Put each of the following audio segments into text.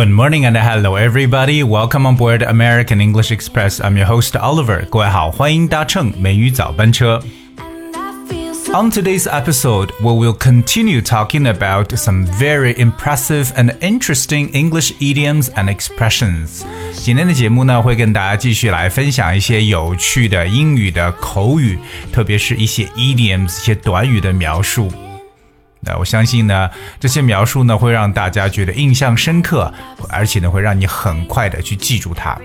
Good morning and hello everybody. Welcome on board American English Express. I'm your host Oliver. 各位好，欢迎搭乘美语早班车。On today's episode, we will continue talking about some very impressive and interesting English idioms and expressions. 今天的节目呢，会跟大家继续来分享一些有趣的英语的口语，特别是一些 idioms 一些短语的描述。 那我相信呢，这些描述呢会让大家觉得印象深刻，而且呢会让你很快的去记住它。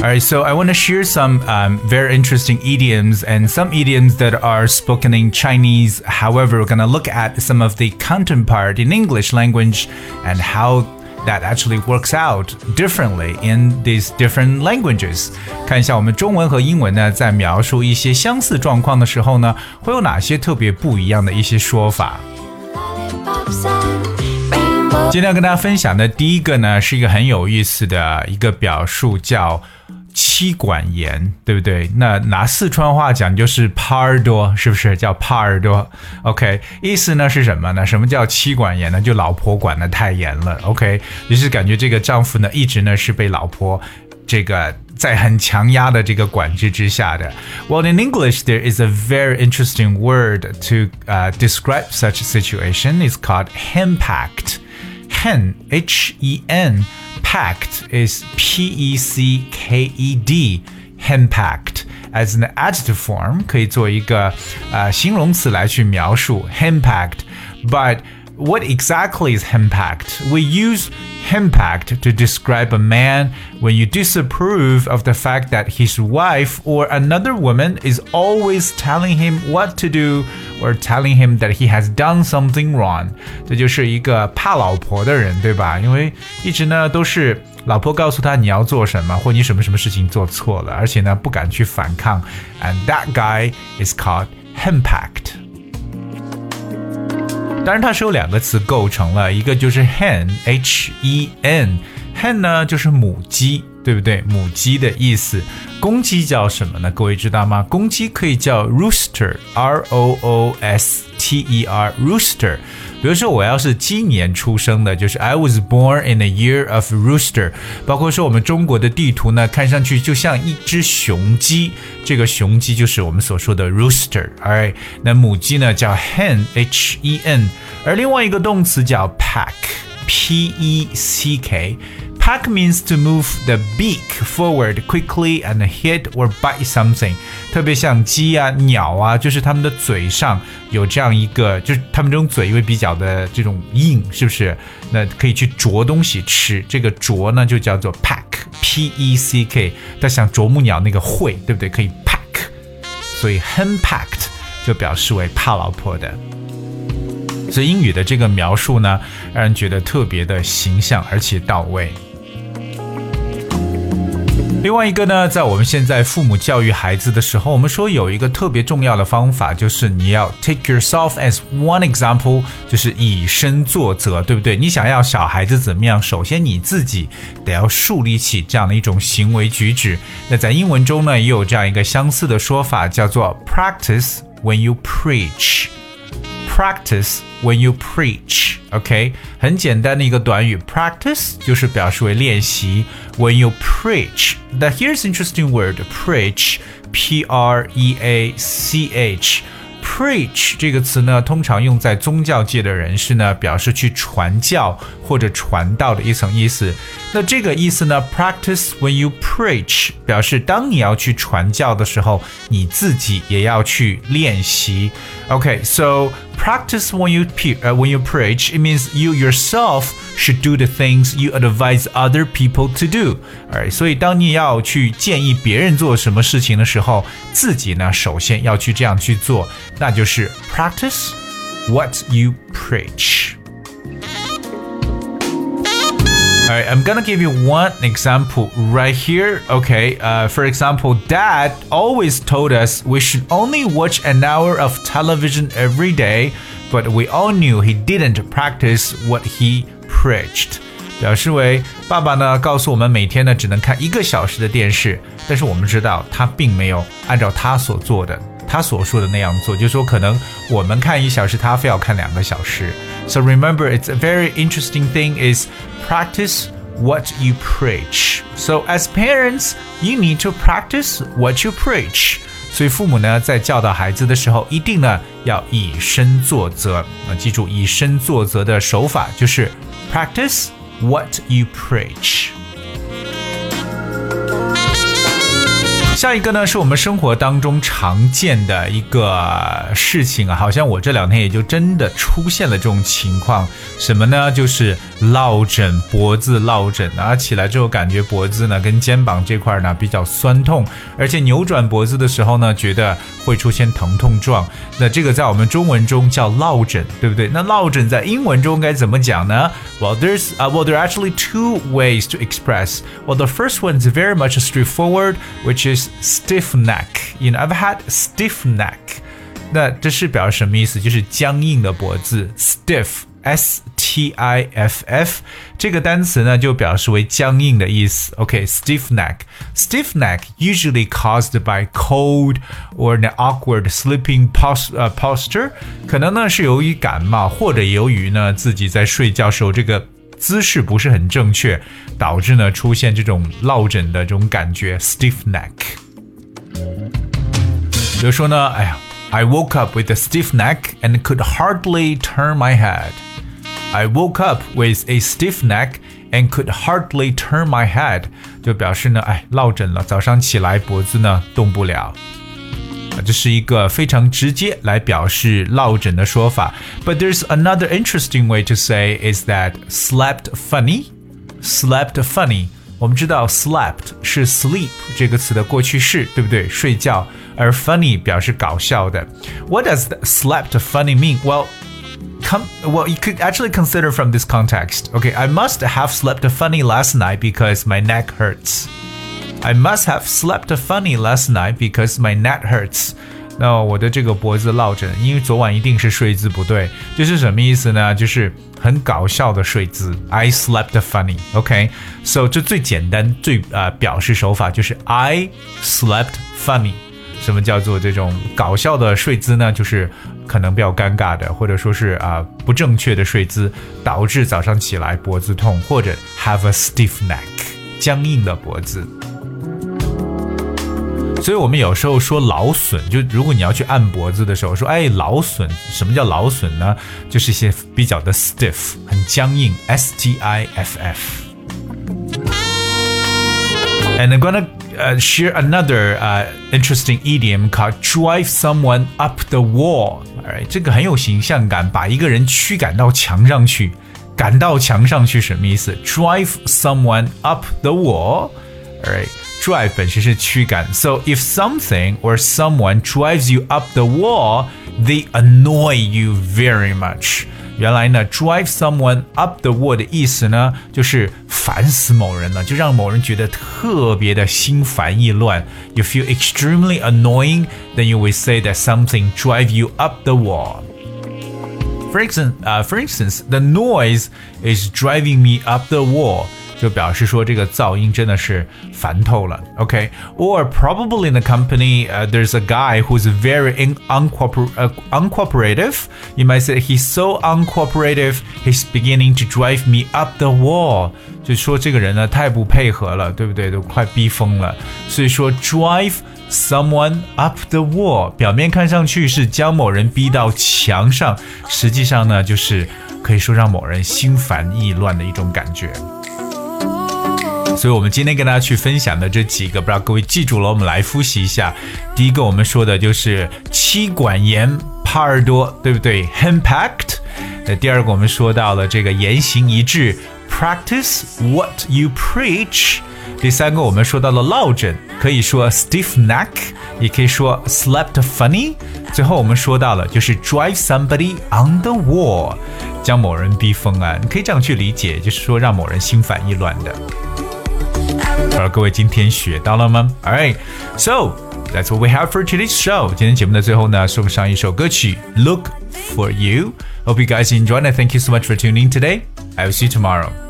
Alright, so I want to share some um, very interesting idioms and some idioms that are spoken in Chinese. However, we're going to look at some of the counterpart in English language and how that actually works out differently in these different languages。看一下我们中文和英文呢，在描述一些相似状况的时候呢，会有哪些特别不一样的一些说法。今天要跟大家分享的第一个呢，是一个很有意思的一个表述，叫。妻管严，对不对？那拿四川话讲就是耙耳朵，是不是叫耙耳朵？OK，意思呢是什么呢？什么叫妻管严呢？就老婆管得太严了。OK，于是感觉这个丈夫呢一直呢是被老婆这个在很强压的这个管制之下的。Well, in English, there is a very interesting word to uh, describe such situation. It's called henpacked. Hen, H-E-N. Pecked is P E C K E D, henpecked as an adjective form 可以做一个呃形容词来去描述 henpecked，but what exactly is henpecked? We use henpecked to describe a man when you disapprove of the fact that his wife or another woman is always telling him what to do or telling him that he has done something wrong。这就是一个怕老婆的人，对吧？因为一直呢都是老婆告诉他你要做什么，或你什么什么事情做错了，而且呢不敢去反抗。And that guy is called impact. 当然，它是由两个词构成了，一个就是 hen，h e n，hen 呢就是母鸡，对不对？母鸡的意思。公鸡叫什么呢？各位知道吗？公鸡可以叫 rooster，r o o s t e r，rooster。比如说，我要是今年出生的，就是 I was born in the year of rooster。包括说，我们中国的地图呢，看上去就像一只雄鸡，这个雄鸡就是我们所说的 rooster。哎，那母鸡呢叫 hen，h e n，而另外一个动词叫 pack，p e c k。Pack means to move the beak forward quickly and hit or bite something。特别像鸡啊、鸟啊，就是它们的嘴上有这样一个，就是它们这种嘴因为比较的这种硬，是不是？那可以去啄东西吃。这个啄呢就叫做 pack，p e c k。它像啄木鸟那个喙，对不对？可以 pack，所以 henpacked 就表示为怕老婆的。所以英语的这个描述呢，让人觉得特别的形象而且到位。另外一个呢，在我们现在父母教育孩子的时候，我们说有一个特别重要的方法，就是你要 take yourself as one example，就是以身作则，对不对？你想要小孩子怎么样，首先你自己得要树立起这样的一种行为举止。那在英文中呢，也有这样一个相似的说法，叫做 practice when you preach。practice when you preach. OK，很简单的一个短语，practice 就是表示为练习。When you preach, that here's interesting word preach, P R E A C H。Preach 这个词呢，通常用在宗教界的人士呢，表示去传教或者传道的一层意思。那这个意思呢，practice when you preach 表示当你要去传教的时候，你自己也要去练习。OK，so practice when you uh, when you preach. It means you yourself should do the things you advise other people to do. Alright，所以当你要去建议别人做什么事情的时候，自己呢首先要去这样去做，那就是 practice what you preach. Alright, I'm gonna give you one example right here. Okay, uh, for example, Dad always told us we should only watch an hour of television every day, but we all knew he didn't practice what he preached. 表示为爸爸呢告诉我们每天呢只能看一个小时的电视，但是我们知道他并没有按照他所做的 他所说的那样做，就是说可能我们看一小时，他非要看两个小时。So remember, it's a very interesting thing is practice what you preach. So as parents, you need to practice what you preach. 所以父母呢，在教导孩子的时候，一定呢要以身作则。啊，记住以身作则的手法就是 practice what you preach。 下一个呢，是我们生活当中常见的一个事情啊，好像我这两天也就真的出现了这种情况，什么呢？就是落枕，脖子落枕啊，起来之后感觉脖子呢跟肩膀这块呢比较酸痛，而且扭转脖子的时候呢，觉得会出现疼痛状。那这个在我们中文中叫落枕，对不对？那落枕在英文中该怎么讲呢？Well, there's uh, well, there are actually two ways to express. Well, the first one is very much straightforward, which is stiff neck. You know, I've had stiff neck. 那这是表示什么意思？就是僵硬的脖子，stiff。S T I F F 这个单词呢，就表示为僵硬的意思。OK，stiff、okay, neck。Stiff neck usually caused by cold or an awkward sleeping post 呃 posture，可能呢是由于感冒，或者由于呢自己在睡觉时候这个姿势不是很正确，导致呢出现这种落枕的这种感觉，stiff neck。比如说呢，哎呀，I woke up with a stiff neck and could hardly turn my head。 I woke up with a stiff neck and could hardly turn my head，就表示呢，哎，落枕了，早上起来脖子呢动不了。这是一个非常直接来表示落枕的说法。But there's another interesting way to say is that slept funny. Slept funny. 我们知道 slept 是 sleep 这个词的过去式，对不对？睡觉，而 funny 表示搞笑的。What does slept funny mean? Well, come well, you could actually consider from this context. Okay, I must have slept funny last night because my neck hurts. I must have slept funny last night because my neck hurts. 那我的这个脖子落枕，因为昨晚一定是睡姿不对。这是什么意思呢？就是很搞笑的睡姿。I slept funny. OK，so、okay? 这最简单、最呃表示手法就是 I slept funny。 什么叫做这种搞笑的睡姿呢？就是可能比较尴尬的，或者说是啊、不正确的睡姿，导致早上起来脖子痛，或者 have a stiff neck，僵硬的脖子。所以我们有时候说劳损，就如果你要去按脖子的时候，说哎劳损，什么叫劳损呢？就是一些比较的 stiff，很僵硬，S T I F F。And I'm gonna uh, share another uh, interesting idiom called drive someone up the wall. Alright，这个很有形象感，把一个人驱赶到墙上去，赶到墙上去什么意思？Drive someone up the wall. Alright。drive 本身是驱赶，so if something or someone drives you up the wall, they annoy you very much. 原来呢，drive someone up the wall 的意思呢，就是烦死某人了，就让某人觉得特别的心烦意乱。You feel extremely annoying, then you will say that something drive you up the wall. For instance, uh, for instance, the noise is driving me up the wall. 就表示说这个噪音真的是烦透了。OK，or、okay? probably in the company、uh, there's a guy who's very in uncooper uh, uncooperative. You might say he's so uncooperative, he's beginning to drive me up the wall. 就说这个人呢太不配合了，对不对？都快逼疯了。所以说 drive someone up the wall，表面看上去是将某人逼到墙上，实际上呢就是可以说让某人心烦意乱的一种感觉。 所以，我们今天跟大家去分享的这几个，不知道各位记住了，我们来复习一下。第一个，我们说的就是妻管严，耙耳朵，对不对？Impact。那第二个，我们说到了这个言行一致，Practice what you preach。第三个，我们说到了落枕，可以说 stiff neck，也可以说 slept funny。最后，我们说到了就是 drive somebody on the wall，将某人逼疯啊。你可以这样去理解，就是说让某人心烦意乱的。而各位今天学到了吗？Alright, so that's what we have for today's show. 今天节目的最后呢，送上一首歌曲《Look for You》。Hope you guys enjoyed it. Thank you so much for tuning in today. I will see you tomorrow.